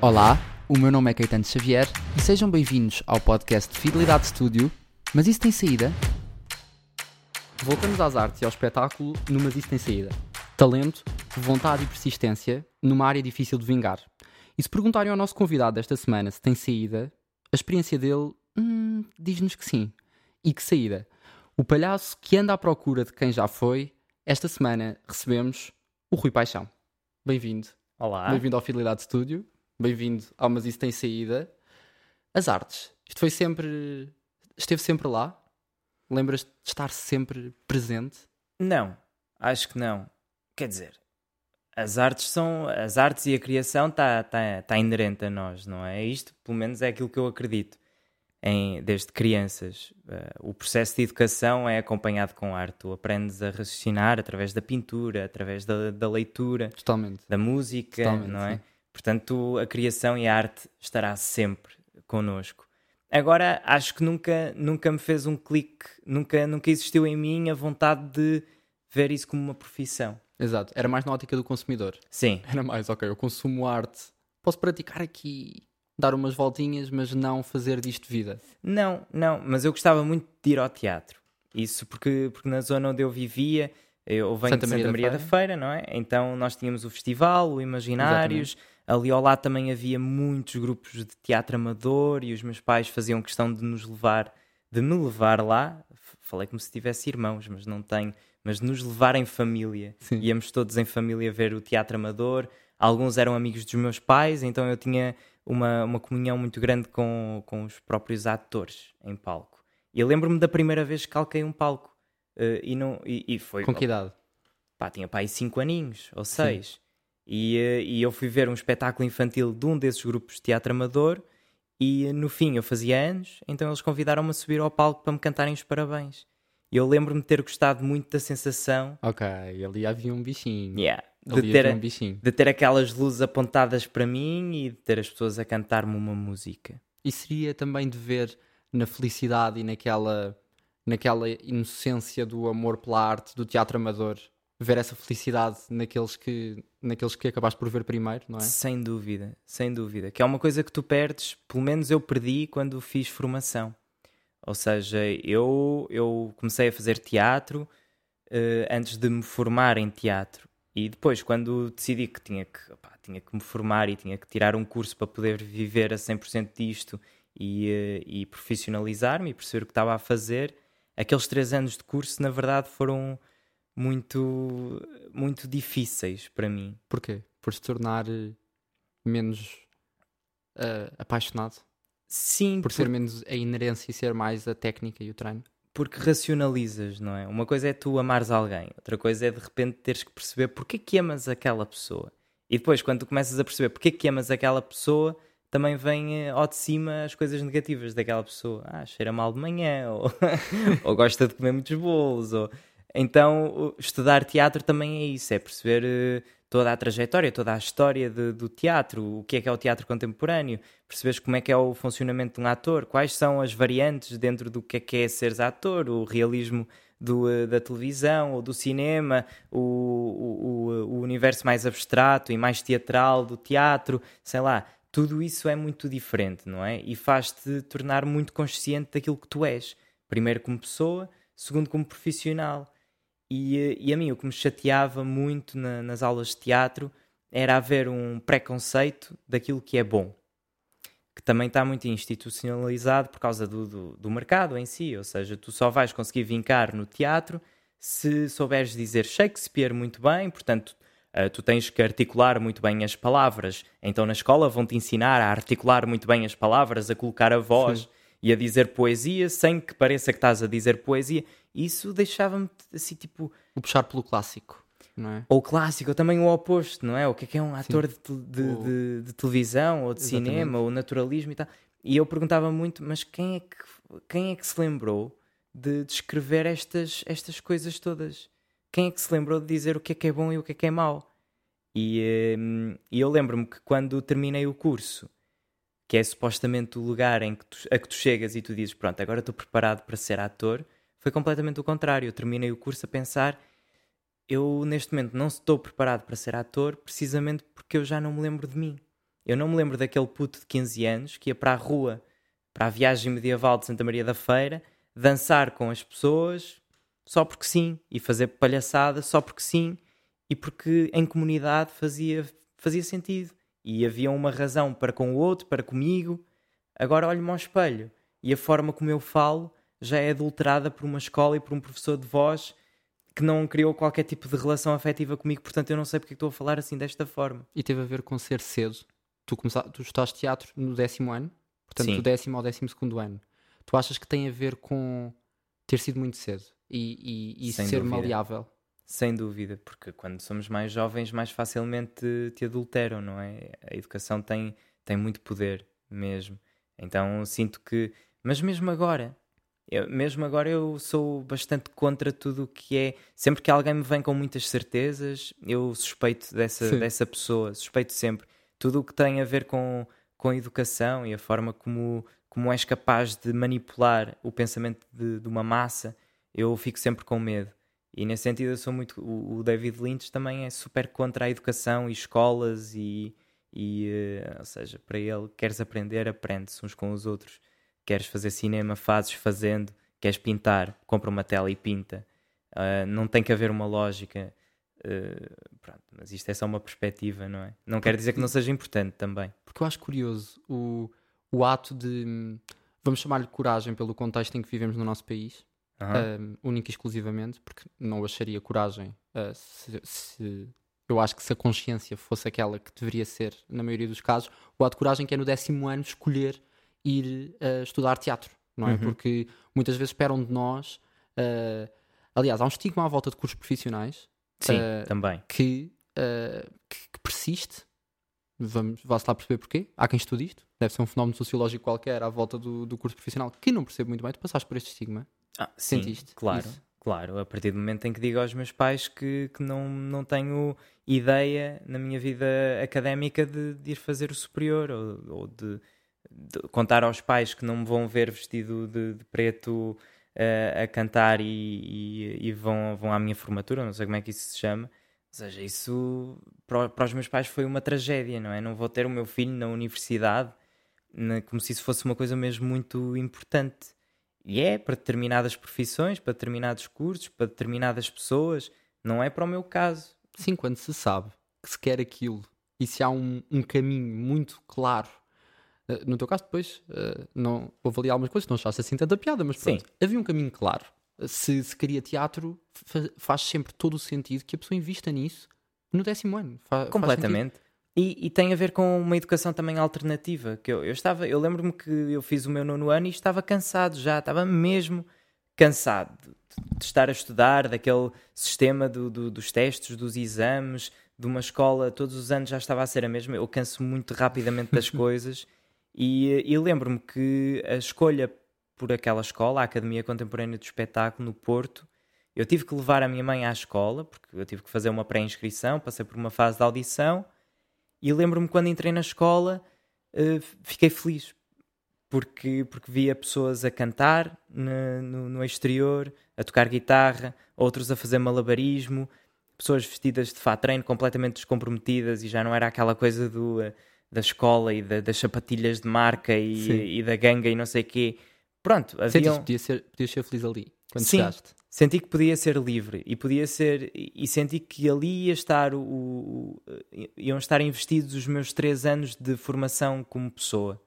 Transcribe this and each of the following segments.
Olá, o meu nome é Caetano Xavier e sejam bem-vindos ao podcast de Fidelidade Studio. Mas isso tem saída? Voltamos às artes e ao espetáculo no Mas Isso Tem Saída. Talento, vontade e persistência numa área difícil de vingar. E se perguntarem ao nosso convidado desta semana se tem saída, a experiência dele hum, diz-nos que sim. E que saída? O palhaço que anda à procura de quem já foi, esta semana recebemos o Rui Paixão. Bem-vindo. Olá. Bem-vindo ao Fidelidade Studio. Bem-vindo ao Mas Isso Tem Saída. As artes. Isto foi sempre. Esteve sempre lá? Lembras de estar sempre presente? Não, acho que não. Quer dizer, as artes são. As artes e a criação está tá, tá inerente a nós, não é? Isto, pelo menos, é aquilo que eu acredito. Em, desde crianças. Uh, o processo de educação é acompanhado com arte. Tu aprendes a raciocinar através da pintura, através da, da leitura, Totalmente. da música, Totalmente, não é? sim. Portanto, a criação e a arte estará sempre connosco. Agora, acho que nunca, nunca me fez um clique, nunca, nunca existiu em mim a vontade de ver isso como uma profissão. Exato. Era mais na ótica do consumidor. Sim, Era mais, ok, eu consumo arte. Posso praticar aqui, dar umas voltinhas, mas não fazer disto vida. não, não, mas eu gostava muito de ir ao teatro. Isso porque, porque na zona onde eu vivia, eu venho Santa de Maria Santa da Maria da Feira, não é? Então nós tínhamos o festival, o Imaginários, ali ao lado também havia muitos grupos de teatro amador e os meus pais faziam questão de nos levar, de me levar lá. Falei como se tivesse irmãos, mas não tenho, mas de nos levar em família. Sim. Íamos todos em família ver o teatro amador. Alguns eram amigos dos meus pais, então eu tinha uma, uma comunhão muito grande com, com os próprios atores em palco. E eu lembro-me da primeira vez que calquei um palco. eh, e, não, e, e foi. Com que idade? Pá, tinha pá aí 5 aninhos ou 6. E, eh, e eu fui ver um espetáculo infantil de um desses grupos de teatro amador. E eh, no fim eu fazia anos, então eles convidaram-me a subir ao palco para me cantarem os parabéns. E eu lembro-me de ter gostado muito da sensação Ok, ali havia um bichinho. yeah, Ali de, ter, havia um bichinho. de ter aquelas luzes apontadas para mim e de ter as pessoas a cantar-me uma música. E seria também de ver na felicidade e naquela, naquela inocência do amor pela arte, do teatro amador, ver essa felicidade naqueles que, naqueles que acabaste por ver primeiro, não é? Sem dúvida, sem dúvida. Que é uma coisa que tu perdes, pelo menos eu perdi quando fiz formação. Ou seja, eu, eu comecei a fazer teatro eh, antes de me formar em teatro. E depois, quando decidi que tinha que, tinha que me formar e tinha que tirar um curso para poder viver a 100% disto e, eh, e profissionalizar-me e perceber o que estava a fazer, aqueles três anos de curso, na verdade, foram muito, muito difíceis para mim. Porquê? Por se tornar eh, menos eh, apaixonado? Sim, Por ser menos a inerência e ser mais a técnica e o treino? porque racionalizas, não é? Uma coisa é tu amares alguém, outra coisa é de repente teres que perceber porque é que amas aquela pessoa. E depois, quando tu começas a perceber porque é que amas aquela pessoa, também vem eh, ao de cima as coisas negativas daquela pessoa. Ah, cheira mal de manhã, ou, ou gosta de comer muitos bolos. Ou... Então, estudar teatro também é isso, é perceber eh, toda a trajetória, toda a história de- do teatro, o que é que é o teatro contemporâneo, perceberes como é que é o funcionamento de um ator, quais são as variantes dentro do que é que é seres ator, o realismo do, eh, da televisão ou do cinema, o, o- o universo mais abstrato e mais teatral do teatro, sei lá, tudo isso é muito diferente, não é? E faz-te tornar muito consciente daquilo que tu és. Primeiro como pessoa, segundo como profissional. E, eh, e a mim o que me chateava muito na- nas aulas de teatro era haver um preconceito daquilo que é bom. Que também está muito institucionalizado por causa do, do, do mercado em si. Ou seja, tu só vais conseguir vincar no teatro se souberes dizer Shakespeare muito bem, portanto, eh, tu tens que articular muito bem as palavras. Então na escola vão-te ensinar a articular muito bem as palavras, a colocar a voz Sim. E a dizer poesia sem que pareça que estás a dizer poesia. Isso deixava-me assim, tipo, O puxar pelo clássico, não é? ou clássico, ou também o oposto, não é? O que é que é um ator de, de- de- de televisão ou de Exatamente. cinema, ou naturalismo e tal. E eu perguntava muito, mas quem é que, quem é que se lembrou de descrever estas, estas coisas todas? Quem é que se lembrou de dizer o que é que é bom e o que é que é mau? E, hum, e eu lembro-me que quando terminei o curso, que é supostamente o lugar em que tu, a que tu chegas e tu dizes, pronto, agora estou preparado para ser ator, foi completamente o contrário. Eu terminei o curso a pensar, eu neste momento não estou preparado para ser ator precisamente porque eu já não me lembro de mim. Eu não me lembro daquele puto de 15 anos que ia para a rua, para a viagem medieval de Santa Maria da Feira, dançar com as pessoas só porque sim, e fazer palhaçada só porque sim, e porque em comunidade fazia, fazia sentido. E havia uma razão para com o outro, para comigo. Agora olho-me ao espelho e a forma como eu falo já é adulterada por uma escola e por um professor de voz que não criou qualquer tipo de relação afetiva comigo, portanto eu não sei porque estou a falar assim desta forma. E teve a ver com ser cedo. Tu, começaste, tu estudaste teatro no décimo ano, portanto Sim. do décimo ao décimo segundo ano. Tu achas que tem a ver com ter sido muito cedo e, e, e ser dúvida. maleável? Sem dúvida, porque quando somos mais jovens, mais facilmente te adulteram, não é? A educação tem, tem muito poder mesmo. Então sinto que. Mas mesmo agora, eu- mesmo agora eu sou bastante contra tudo o que é. Sempre que alguém me vem com muitas certezas, eu suspeito dessa, Sim. dessa pessoa, suspeito sempre. Tudo o que tem a ver com, com a educação e a forma como, como és capaz de manipular o pensamento de, de uma massa, eu fico sempre com medo. E nesse sentido eu sou muito. O, David Lynch também é super contra a educação e escolas e. e eh, ou seja, para ele, queres aprender, aprende-se uns com os outros. Queres fazer cinema, fazes fazendo. Queres pintar, compra uma tela e pinta. Ah, não tem que haver uma lógica. eh, pronto, mas isto é só uma perspectiva, não é? Não quer dizer que não seja importante também. Porque eu acho curioso o, o ato de. hum, Vamos chamar-lhe coragem pelo contexto em que vivemos no nosso país, Aham. um, única e exclusivamente, porque não acharia coragem uh, se, se- Eu acho que se a consciência fosse aquela que deveria ser, na maioria dos casos, o ato de coragem que é no décimo ano escolher ir uh, estudar teatro, não é? Uhum. Porque muitas vezes esperam de nós. uh, aliás, há um estigma à volta de cursos profissionais Sim, também. que, que, que persiste. Vamos, vá-se lá perceber porquê. Há quem estude isto. Deve ser um fenómeno sociológico qualquer à volta do, do curso profissional que não percebo muito bem. Tu passaste por este estigma. Ah, sim, Sentiste claro, isso? claro. A partir do momento em que digo aos meus pais que, que não, não tenho ideia na minha vida académica de, de ir fazer o superior ou, ou de, de contar aos pais que não me vão ver vestido de, de preto eh, a cantar e, e- e vão, vão à minha formatura, não sei como é que isso se chama. Ou seja, isso para, para os meus pais foi uma tragédia, não é? Não vou ter o meu filho na universidade na- como se isso fosse uma coisa mesmo muito importante. E é para determinadas profissões, para determinados cursos, para determinadas pessoas. Não é para o meu caso. Sim, quando se sabe que se quer aquilo e se há um, um caminho muito claro. uh, no teu caso, depois, uh, não, houve ali algumas coisas não achaste assim tanta piada, mas Sim. pronto, havia um caminho claro. Se se queria teatro, fa- faz sempre todo o sentido que a pessoa invista nisso no décimo ano. Fa-. Completamente. E, e tem a ver com uma educação também alternativa. Que eu, eu estava, eu lembro-me que eu fiz o meu nono ano e estava cansado já, estava mesmo cansado de, de estar a estudar, daquele sistema do- do- dos testes, dos exames, de uma escola, todos os anos já estava a ser a mesma. Eu canso muito rapidamente das coisas e, e lembro-me que a escolha por aquela escola, a Academia Contemporânea do Espetáculo no Porto, eu tive que levar a minha mãe à escola, porque eu tive que fazer uma pré-inscrição, passei por uma fase de audição, e lembro-me quando entrei na escola, eh, fiquei feliz, porque, porque via pessoas a cantar no, no exterior, a tocar guitarra, outros a fazer malabarismo, pessoas vestidas de fato treino completamente descomprometidas e já não era aquela coisa do, eh, da escola e da- das sapatilhas de marca e, e da ganga e não sei o quê. Pronto, haviam... que podias ser, podias ser feliz ali, quando Sim. chegaste. Senti que podia ser livre e podia ser e senti que ali ia estar o, o- iam estar investidos os meus três anos de formação como pessoa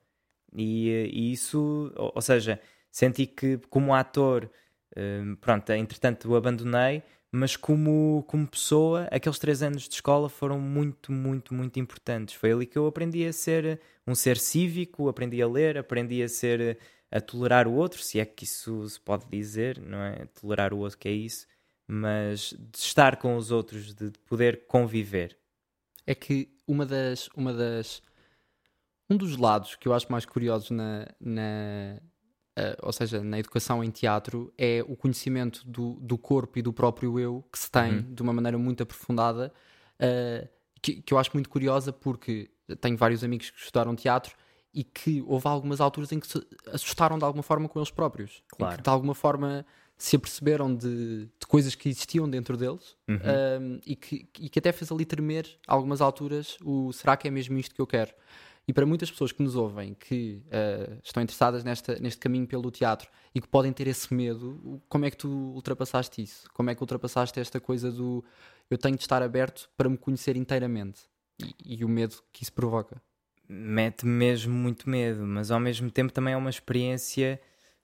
e, e isso, ou, ou seja, senti que como ator, eh, pronto, entretanto o abandonei, mas como, como pessoa, aqueles três anos de escola foram muito, muito, muito importantes. Foi ali que eu aprendi a ser um ser cívico, aprendi a ler, aprendi a ser a tolerar o outro, se é que isso se pode dizer, não é? Tolerar o outro que é isso, mas de estar com os outros, de poder conviver. é que uma das, uma das um dos lados que eu acho mais curiosos na, na eh, ou seja, na educação em teatro é o conhecimento do, do corpo e do próprio eu que se tem Uhum. de uma maneira muito aprofundada eh, que, que eu acho muito curiosa porque tenho vários amigos que estudaram teatro e que houve algumas alturas em que se assustaram de alguma forma com eles próprios Claro. que de alguma forma se aperceberam de, de coisas que existiam dentro deles Uhum. um, e, que, e que até fez ali tremer, a algumas alturas, o será que é mesmo isto que eu quero? E para muitas pessoas que nos ouvem, que uh, estão interessadas nesta, neste caminho pelo teatro e que podem ter esse medo, como é que tu ultrapassaste isso? Como é que ultrapassaste esta coisa do eu tenho de estar aberto para me conhecer inteiramente e, e o medo que isso provoca? Mete mesmo muito medo, mas ao mesmo tempo também é uma experiência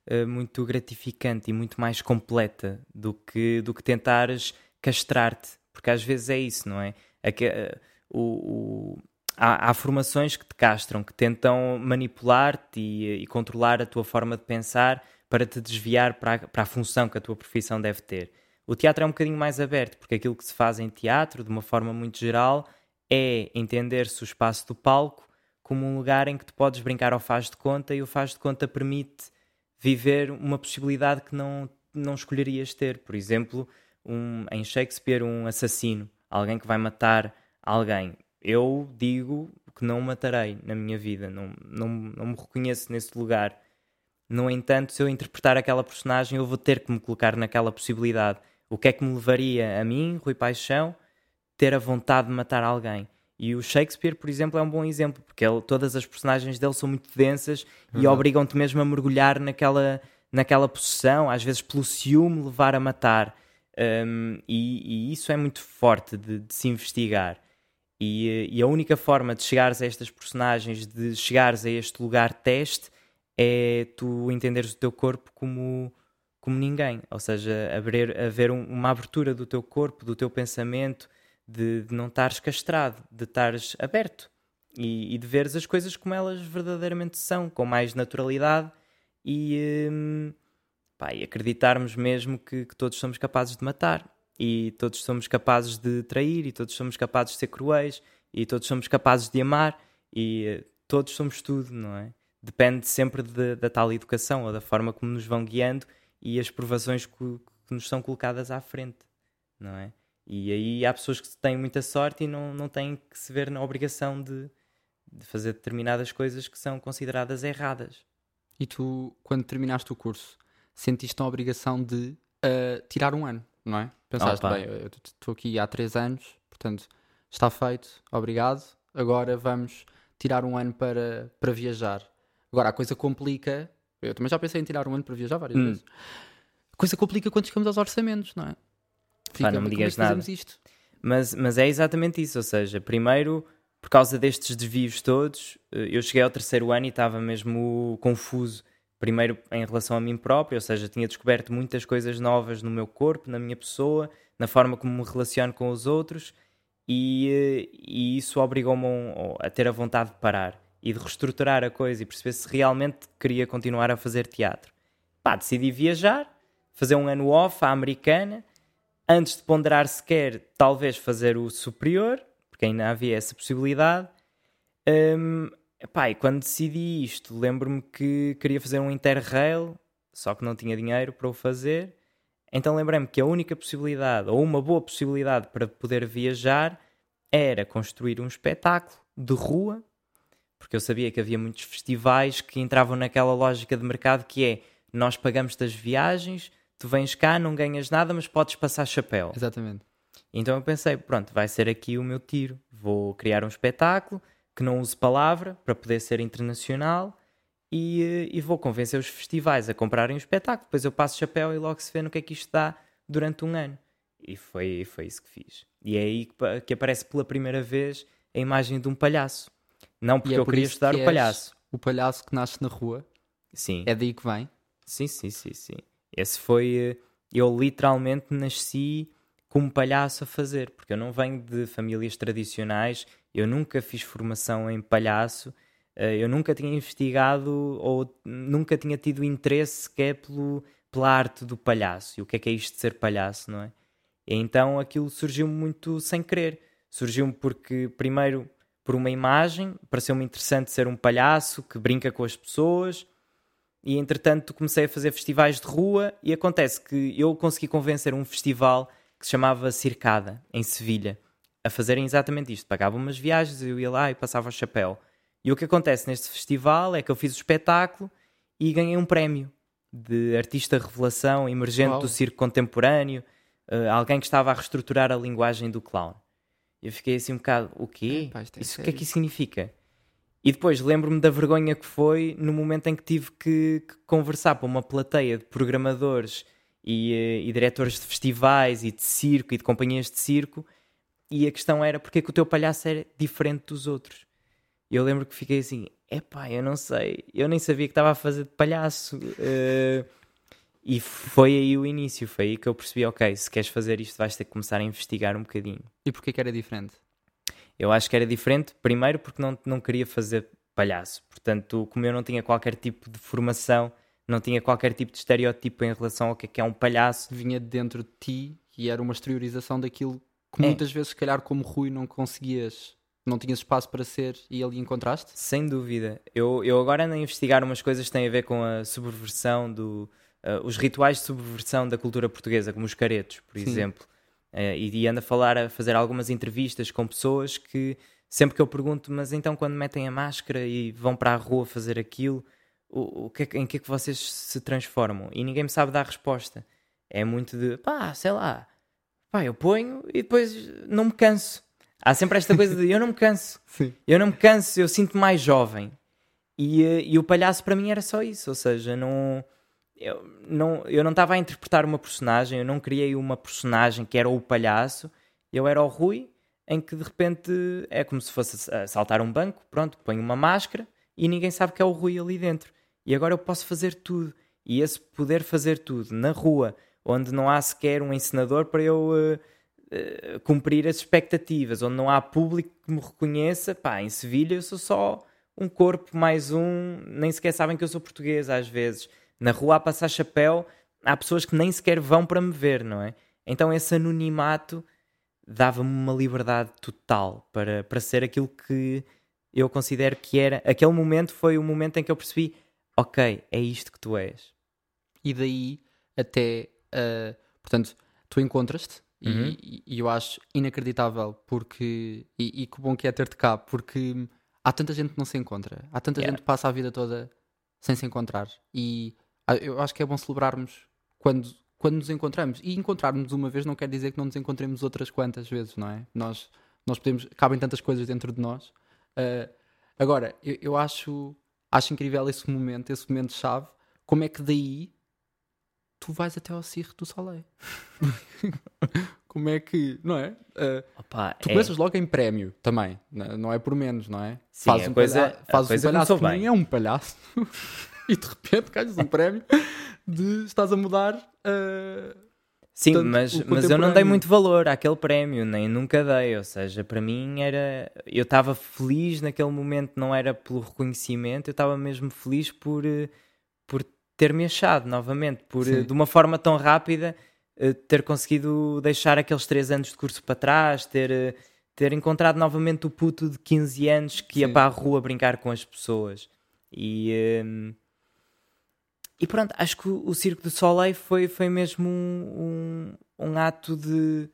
uh, muito gratificante e muito mais completa do que, do que tentares castrar-te, porque às vezes é isso, não é? uh, o, o há, há, formações que te castram, que tentam manipular-te e, e, controlar a tua forma de pensar para te desviar para a, para a função que a tua profissão deve ter. O teatro é um bocadinho mais aberto, porque aquilo que se faz em teatro, de uma forma muito geral, é entender-se o espaço do palco como um lugar em que tu podes brincar ao faz de conta e o faz de conta permite viver uma possibilidade que não, não escolherias ter. Por exemplo, um, em Shakespeare, um assassino, alguém que vai matar alguém eu digo que não matarei na minha vida, não, não, não me reconheço nesse lugar. No entanto, se eu interpretar aquela personagem, eu vou ter que me colocar naquela possibilidade. O que é que me levaria a mim, Rui Paixão, ter a vontade de matar alguém? E o Shakespeare, por exemplo, é um bom exemplo, porque ele, todas as personagens dele são muito densas uhum. e obrigam-te mesmo a mergulhar naquela, naquela possessão, às vezes pelo ciúme levar a matar. Um, e, e, isso é muito forte de, de se investigar. E, e, a única forma de chegares a estas personagens, de chegares a este lugar teste, é tu entenderes o teu corpo como, como ninguém. Ou seja, haver, haver uma abertura do teu corpo, do teu pensamento, de, de não estares castrado, de estares aberto e, e, de veres as coisas como elas verdadeiramente são, com mais naturalidade e, hum, pá, e acreditarmos mesmo que, que todos somos capazes de matar e todos somos capazes de trair, e todos somos capazes de ser cruéis, e todos somos capazes de amar, e eh, todos somos tudo, não é? Depende sempre de, da tal educação ou da forma como nos vão guiando e as provações que, que, nos são colocadas à frente, não é? E aí há pessoas que têm muita sorte e não, não têm que se ver na obrigação de, de fazer determinadas coisas que são consideradas erradas. E tu, quando terminaste o curso, sentiste a obrigação de uh, tirar um ano? não é? Pensaste, Opa. bem, eu estou aqui há três anos, portanto, está feito, obrigado. Agora vamos tirar um ano para, para viajar. Agora, a coisa complica. Eu também já pensei em tirar um ano para viajar várias hum. vezes. A coisa complica quando chegamos aos orçamentos, não é? Fica, Pá, não me digas é nada. Isto? Mas, mas é exatamente isso. Ou seja, primeiro, por causa destes desvios todos, eh, eu cheguei ao terceiro ano e estava mesmo confuso primeiro em relação a mim próprio, ou seja, tinha descoberto muitas coisas novas no meu corpo, na minha pessoa, na forma como me relaciono com os outros, e, eh, e isso obrigou-me a ter a vontade de parar e de reestruturar a coisa e perceber se realmente queria continuar a fazer teatro. Pá, decidi viajar, fazer um ano off à americana, antes de ponderar sequer talvez fazer o superior, porque ainda havia essa possibilidade. Um, quando decidi isto, lembro-me que queria fazer um Interrail, só que não tinha dinheiro para o fazer. Então lembrei-me que a única possibilidade, ou uma boa possibilidade para poder viajar, era construir um espetáculo de rua, porque eu sabia que havia muitos festivais que entravam naquela lógica de mercado que é nós pagamos das viagens, tu vens cá, não ganhas nada, mas podes passar chapéu. Exatamente. Então eu pensei, pronto, vai ser aqui o meu tiro. Vou criar um espetáculo, que não use palavra para poder ser internacional e, eh, e, vou convencer os festivais a comprarem o espetáculo. Depois eu passo chapéu e logo se vê no que é que isto dá durante um ano. E foi, foi isso que fiz. E é aí que, que aparece pela primeira vez a imagem de um palhaço. Não porque é eu por queria estudar o palhaço. O palhaço que nasce na rua. Sim. É daí que vem. Sim, sim, sim, sim. Esse foi. Eh, eu literalmente nasci como palhaço a fazer, porque eu não venho de famílias tradicionais eu nunca fiz formação em palhaço, eh, eu nunca tinha investigado ou nunca tinha tido interesse sequer pelo, pela arte do palhaço e o que é que é isto de ser palhaço, não é? E então aquilo surgiu muito sem querer. Surgiu-me porque, primeiro, por uma imagem, pareceu-me interessante ser um palhaço que brinca com as pessoas. E entretanto comecei a fazer festivais de rua e acontece que eu consegui convencer um festival que se chamava Circada, em Sevilha a fazerem exatamente isto. Pagavam umas viagens, eu ia lá e passava o chapéu. E o que acontece neste festival é que eu fiz o espetáculo e ganhei um prémio de artista revelação emergente Uau. do circo contemporâneo, uh, alguém que estava a reestruturar a linguagem do clown. E eu fiquei assim um bocado, o quê? É, Isso o que é que isso significa? E depois lembro-me da vergonha que foi no momento em que tive que, que conversar para uma plateia de programadores e, eh, e, diretores de festivais e de circo e de companhias de circo e a questão era porque é que o teu palhaço era diferente dos outros. E eu lembro que fiquei assim, epá, eu não sei, eu nem sabia que estava a fazer de palhaço. Uh, e foi aí o início, foi aí que eu percebi, ok, se queres fazer isto vais ter que começar a investigar um bocadinho. E porquê que era diferente? Eu acho que era diferente, primeiro porque não, não queria fazer palhaço. Portanto, como eu não tinha qualquer tipo de formação, não tinha qualquer tipo de estereótipo em relação ao que é, que é um palhaço. Vinha de dentro de ti e era uma exteriorização daquilo que é. muitas vezes, se calhar, como Rui, não conseguias, não tinhas espaço para ser e ali encontraste? Sem dúvida. Eu, eu agora ando a investigar umas coisas que têm a ver com a subversão do. Uh, os rituais de subversão da cultura portuguesa, como os caretos, por Sim. exemplo. Uh, e, e ando a falar, a fazer algumas entrevistas com pessoas que sempre que eu pergunto, mas então quando metem a máscara e vão para a rua fazer aquilo, o, o que é, em que é que vocês se transformam? E ninguém me sabe dar resposta. É muito de, pá, sei lá, pá, eu ponho e depois não me canso. Há sempre esta coisa de eu não me canso. Sim. Eu não me canso, eu sinto mais jovem. E, eh, e o palhaço para mim era só isso, ou seja, não eu não eu não estava a interpretar uma personagem, eu não criei uma personagem que era o palhaço, eu era o Rui, em que de repente é como se fosse saltar um banco, pronto, ponho uma máscara e ninguém sabe que é o Rui ali dentro. E agora eu posso fazer tudo. E esse poder fazer tudo na rua, onde não há sequer um encenador para eu uh, uh, cumprir as expectativas, onde não há público que me reconheça, pá, em Sevilha eu sou só um corpo mais um, nem sequer sabem que eu sou português às vezes. Na rua a passar chapéu, há pessoas que nem sequer vão para me ver, não é? Então esse anonimato dava-me uma liberdade total para, para ser aquilo que eu considero que era. Aquele momento foi o momento em que eu percebi: ok, é isto que tu és. E daí até Uh, portanto, tu encontras-te uhum. e, e, eu acho inacreditável porque. E, e que bom que é ter-te cá, porque há tanta gente que não se encontra, há tanta yeah. gente que passa a vida toda sem se encontrar. E eu acho que é bom celebrarmos quando, quando nos encontramos. E encontrarmos uma vez não quer dizer que não nos encontremos outras quantas vezes, não é? Nós, nós podemos. cabem tantas coisas dentro de nós. Uh, agora, eu, eu acho, acho incrível esse momento, esse momento-chave. Como é que daí tu vais até ao Circo do Soleil. Como é que, não é? Uh, Opa, tu é... começas logo em prémio também, não é por menos, não é? Sim, fazes um, coisa, palha... fazes um palhaço que nem é um palhaço e de repente ganhas um prémio de estás a mudar. Uh, Sim, tanto, mas, mas eu não dei muito valor àquele prémio, nem nunca dei. Ou seja, para mim era. Eu estava feliz naquele momento, não era pelo reconhecimento, eu estava mesmo feliz por, eh, por ter-me achado novamente, por Sim. de uma forma tão rápida eh, ter conseguido deixar aqueles 3 anos de curso para trás, ter, eh, ter encontrado novamente o puto de 15 anos que Sim. ia para a rua brincar com as pessoas. E, um, e pronto, acho que o, Circo do Soleil foi, foi mesmo um, um, um ato de.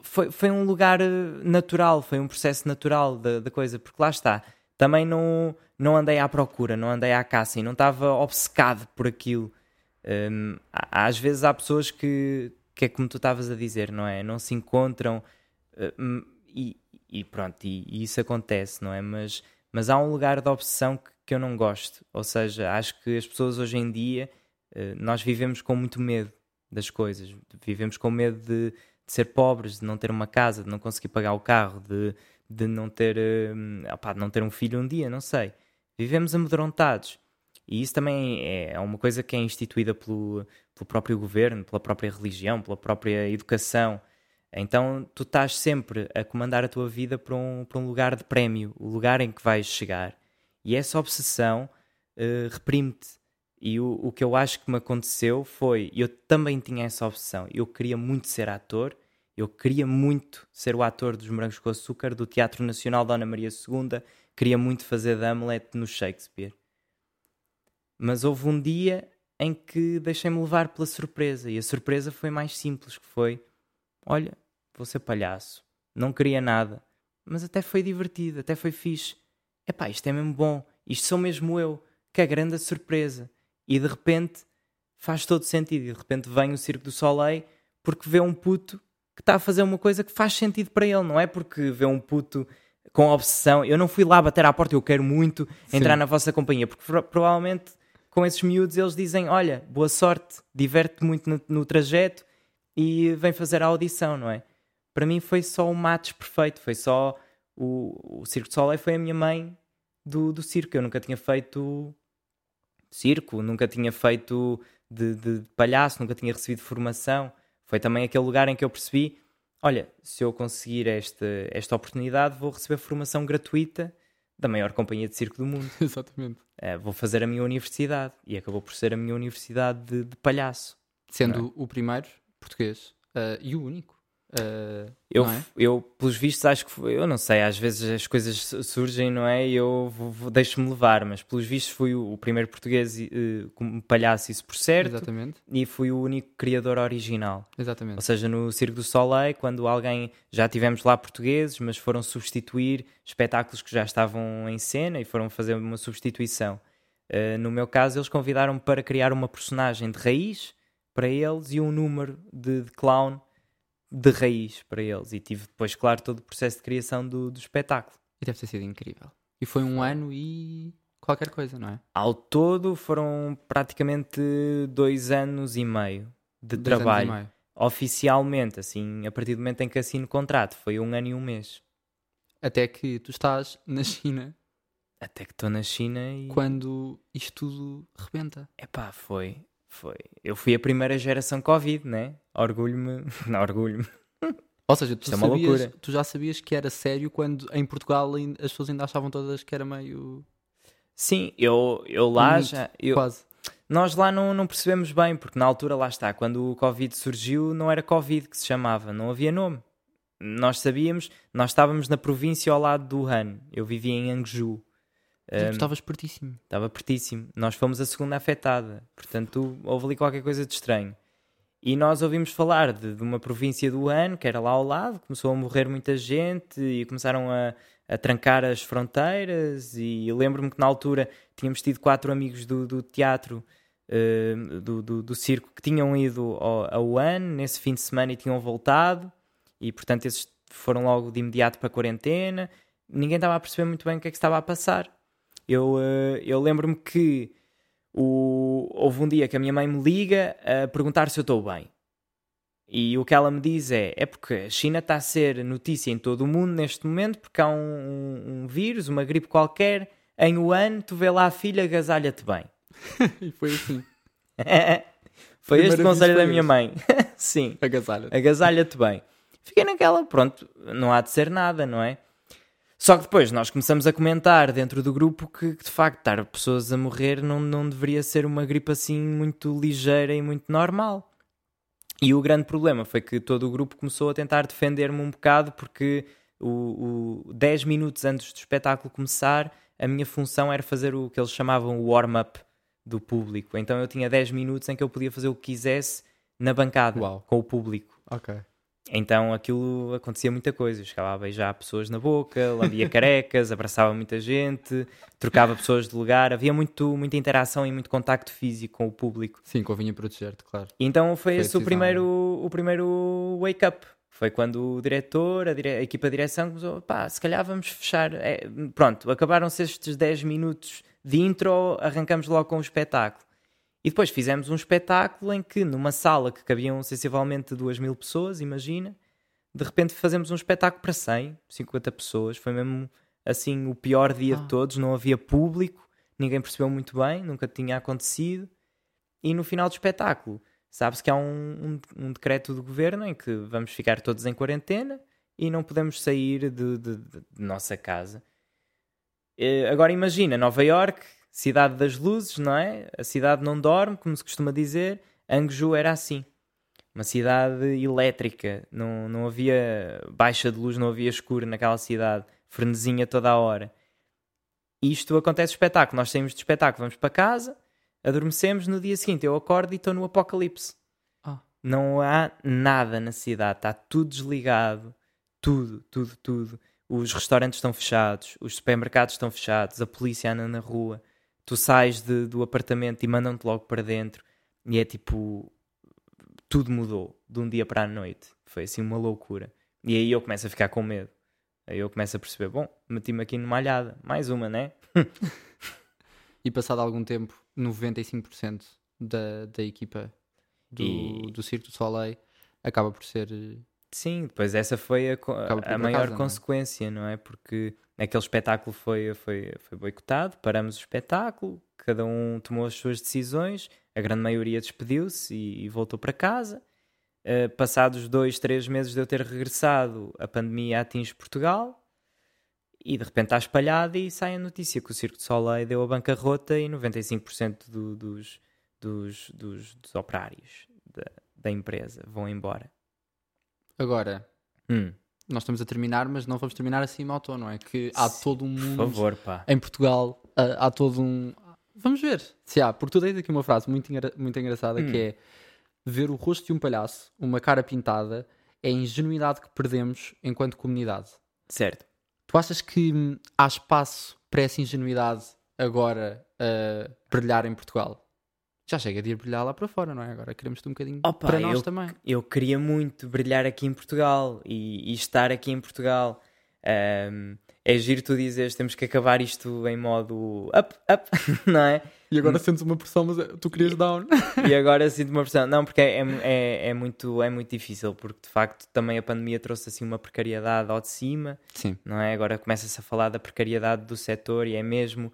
Foi, foi um lugar eh, natural, foi um processo natural da, da coisa, porque lá está também não, não andei à procura, não andei à caça e não estava obcecado por aquilo. Um, às vezes há pessoas que, que é como tu estavas a dizer, não é? Não se encontram um, e, e, pronto, e, e, isso acontece, não é? Mas, mas há um lugar de obsessão que, que eu não gosto. Ou seja, acho que as pessoas hoje em dia uh, nós vivemos com muito medo das coisas, vivemos com medo de, de ser pobres, de não ter uma casa, de não conseguir pagar o carro, de de não ter, opá, de não ter um filho um dia, não sei. Vivemos amedrontados. E isso também é, é uma coisa que é instituída pelo, pelo próprio governo, pela própria religião, pela própria educação. Então tu estás sempre a comandar a tua vida para um, para um lugar de prémio, o lugar em que vais chegar. E essa obsessão uh, reprime-te. E o, o que eu acho que me aconteceu foi, eu também tinha essa obsessão. Eu queria muito ser ator, eu queria muito ser o ator dos Morangos com Açúcar, do Teatro Nacional Dona Maria II, queria muito fazer de Hamlet no Shakespeare. Mas houve um dia em que deixei-me levar pela surpresa, e a surpresa foi mais simples, que foi, olha, vou ser palhaço, não queria nada, mas até foi divertido, até foi fixe. Epá, isto é mesmo bom, isto sou mesmo eu, que é grande a surpresa. E de repente faz todo sentido, e de repente vem o Circo do Soleil porque vê um puto que está a fazer uma coisa que faz sentido para ele, não é porque vê um puto com obsessão. Eu não fui lá bater à porta, eu quero muito entrar Sim. na vossa companhia, porque pro- provavelmente com esses miúdos eles dizem: Olha, boa sorte, diverte-te muito no, no trajeto e vem fazer a audição, não é? Para mim foi só o match perfeito, foi só o, o Circo de Soleil foi a minha mãe do, do circo. Eu nunca tinha feito circo, nunca tinha feito de, de palhaço, nunca tinha recebido formação. Foi também aquele lugar em que eu percebi: olha, se eu conseguir esta, esta oportunidade, vou receber formação gratuita da maior companhia de circo do mundo. Exatamente. Eh, vou fazer a minha universidade. E acabou por ser a minha universidade de, de palhaço. Sendo o primeiro português eh, e o único. Eh, Eu, é? eu, pelos vistos, acho que foi, eu não sei, às vezes as coisas su- surgem, não é? E eu deixo-me levar, mas pelos vistos fui o, o primeiro português eh, como palhaço, isso por certo, Exatamente. e fui o único criador original. Ou Exatamente. seja, no Circo do Soleil, quando alguém já tivemos lá portugueses, mas foram substituir espetáculos que já estavam em cena e foram fazer uma substituição. Uh, no meu caso, eles convidaram-me para criar uma personagem de raiz para eles e um número de, de clown de raiz para eles. E tive depois, claro, todo o processo de criação do, do espetáculo. E deve ter sido incrível. E foi um ano e qualquer coisa, não é? Ao todo, foram praticamente dois anos e meio de Dois anos e trabalho. meio. Oficialmente, assim, a partir do momento em que assino o contrato, foi um ano e um mês. Até que tu estás na China Até que estou na China e. quando isto tudo rebenta. Epá, foi. Foi. Eu fui a primeira geração Covid, né? Orgulho-me. Não, orgulho-me. Ou seja, tu, é uma sabias, loucura. tu já sabias que era sério quando em Portugal as pessoas ainda achavam todas que era meio. Sim, eu, eu lá um já. eu- Quase. nós lá não, não percebemos bem, porque na altura, lá está, quando o Covid surgiu, não era Covid que se chamava, não havia nome. Nós sabíamos, nós estávamos na província ao lado do Han. Eu vivia em Angju. E tu estavas pertíssimo. Estava pertíssimo. Nós fomos a segunda afetada. Portanto, houve ali qualquer coisa de estranho. E nós ouvimos falar de, de uma província do ano, que era lá ao lado, começou a morrer muita gente e começaram a, a trancar as fronteiras. E lembro-me que na altura tínhamos tido quatro amigos do, do teatro, eh, do, do, do circo, que tinham ido ao, ao Wuhan nesse fim de semana e tinham voltado. E portanto, esses foram logo de imediato para a quarentena. Ninguém estava a perceber muito bem o que é que estava a passar. Eu, eh, eu lembro-me que o- houve um dia que a minha mãe me liga a perguntar se eu estou bem. E o que ela me diz é: é porque a China está a ser notícia em todo o mundo neste momento, porque há um, um- um vírus, uma gripe qualquer, em Wuhan, tu vê lá a filha, agasalha-te bem. e foi assim. foi este Primeiro o conselho da minha este. mãe. Sim Agasalha. agasalha-te bem. Fiquei naquela, pronto, não há de ser nada, não é? Só que depois nós começamos a comentar dentro do grupo que, de facto estar pessoas a morrer não, não deveria ser uma gripe assim muito ligeira e muito normal. E o grande problema foi que todo o grupo começou a tentar defender-me um bocado porque o, o 10 minutos antes do espetáculo começar a minha função era fazer o que eles chamavam o warm-up do público. Então eu tinha 10 minutos em que eu podia fazer o que quisesse na bancada Uau. com o público. Ok. Então aquilo acontecia muita coisa. Eu chegava a beijar pessoas na boca, lambia carecas, abraçava muita gente, trocava pessoas de lugar. Havia muito, muita interação e muito contacto físico com o público. Sim, convinha proteger-te, claro. E então foi Foi esse o primeiro, o primeiro wake-up. Foi quando o diretor, a, dire- a equipa de direção começou, pá, se calhar vamos fechar. É, pronto, acabaram-se estes 10 minutos de intro, arrancamos logo com o espetáculo. E depois fizemos um espetáculo em que, numa sala que cabiam sensivelmente 2 mil pessoas, imagina, de repente fazemos um espetáculo para 100, 50 pessoas. Foi mesmo assim o pior dia Ah. de todos, não havia público, ninguém percebeu muito bem, nunca tinha acontecido. E no final do espetáculo, sabe-se que há um, um- um decreto do governo em que vamos ficar todos em quarentena e não podemos sair de, de- de- nossa casa. Eh, Agora imagina, Nova York, cidade das luzes, não é? A cidade não dorme, como se costuma dizer. Angju era assim. Uma cidade elétrica, não, não havia baixa de luz, não havia escuro naquela cidade, frenesinha toda a hora. Isto acontece no espetáculo. Nós saímos do espetáculo, vamos para casa, adormecemos, no dia seguinte eu acordo e estou no apocalipse. Ah. Não há nada na cidade, está tudo desligado, tudo, tudo, tudo. Os restaurantes estão fechados, os supermercados estão fechados, a polícia anda na rua. Tu sais de- do apartamento e mandam-te logo para dentro. E é tipo. Tudo mudou de um dia para a noite. Foi assim uma loucura. E aí eu começo a ficar com medo. Aí eu começo a perceber, bom, meti-me aqui numa alhada, mais uma, né? E passado algum tempo, 95% da, da equipa do, E- do Circo do Soleil acaba por ser. eh, Sim, depois essa foi a, a maior casa, não é? consequência, não é? Porque aquele espetáculo foi, foi, foi boicotado, paramos o espetáculo, cada um tomou as suas decisões, a grande maioria despediu-se e, e voltou para casa. Eh, passados dois, três meses de eu ter regressado, a pandemia atinge Portugal e de repente está espalhada e sai a notícia que o Circo de Soleil deu a bancarrota e 95% do- dos, dos, dos, dos operários da, da empresa vão embora. Agora, Hum. Nós estamos a terminar, mas não vamos terminar assim tom, não é? Que há Sim, todo um Por mundo. favor, pá. Em Portugal, há, há todo um. Vamos ver se há, porque tu tens aqui uma frase muito, engra- muito engraçada Hum. que é ver o rosto de um palhaço, uma cara pintada, é a ingenuidade que perdemos enquanto comunidade. Certo. Tu achas que hum, há espaço para essa ingenuidade agora a brilhar em Portugal? Já chega de ir brilhar lá para fora, não é? Agora queremos-te um bocadinho Opa, para nós eu- também. Eu queria muito brilhar aqui em Portugal e, e estar aqui em Portugal. Ahm, é giro tu dizes, temos que acabar isto em modo up, up, não é? E agora sentes uma pressão, mas tu querias down. E agora sinto uma pressão. Não, porque é, é, é, muito, é muito difícil, porque de facto também a pandemia trouxe assim uma precariedade ao de cima. Sim. não é? Agora começa-se a falar da precariedade do setor e é mesmo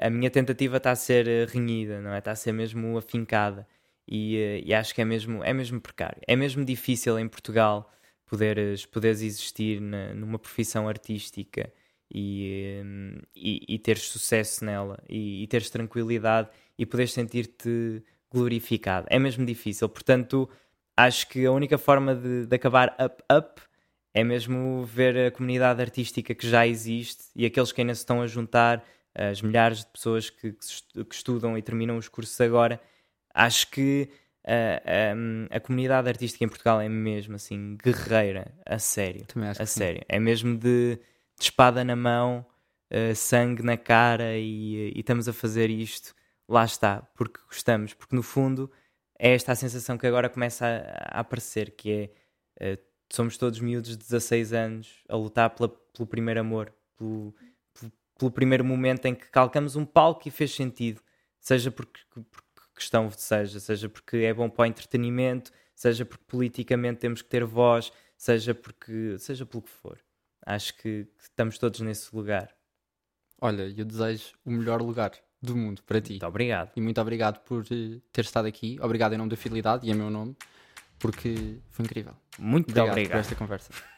a minha tentativa está a ser eh, renhida, não é? Está a ser mesmo afincada e, eh, e acho que é mesmo, é mesmo precário. É mesmo difícil em Portugal poderes, poderes existir na- numa profissão artística e, eh, e, e teres sucesso nela e, e teres tranquilidade e poderes sentir-te glorificado. É mesmo difícil. Portanto, acho que a única forma de, de acabar up, up é mesmo ver a comunidade artística que já existe e aqueles que ainda se estão a juntar, as milhares de pessoas que, que estudam e terminam os cursos agora. Acho que ah, ah, a comunidade artística em Portugal é mesmo assim guerreira, a sério. Também acho A que sim. sério. É mesmo de, de espada na mão, ah, sangue na cara e, e estamos a fazer isto. Lá está, porque gostamos, porque no fundo é esta a sensação que agora começa a, a aparecer, que é eh, somos todos miúdos de 16 anos a lutar pela- pelo primeiro amor, pelo, pelo, primeiro momento em que calcamos um palco e fez sentido, seja porque, porque questão seja, seja porque é bom para o entretenimento, seja porque politicamente temos que ter voz, seja porque seja pelo que for. Acho que, que estamos todos nesse lugar. Olha, eu desejo o melhor lugar do mundo para ti. Muito obrigado. E muito obrigado por eh, ter estado aqui. Obrigado em nome da Fidelidade e em meu nome, porque foi incrível. Muito Obrigado, obrigado. por esta conversa.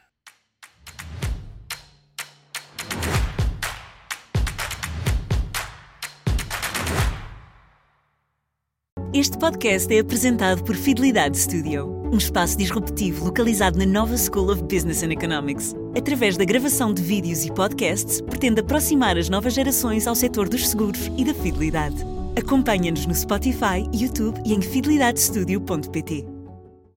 Este podcast é apresentado por Fidelidade Studio, um espaço disruptivo localizado na Nova School of Business and Economics. Através da gravação de vídeos e podcasts, pretende aproximar as novas gerações ao setor dos seguros e da fidelidade. Acompanha-nos no Spotify, YouTube e em fidelidadestudio.pt.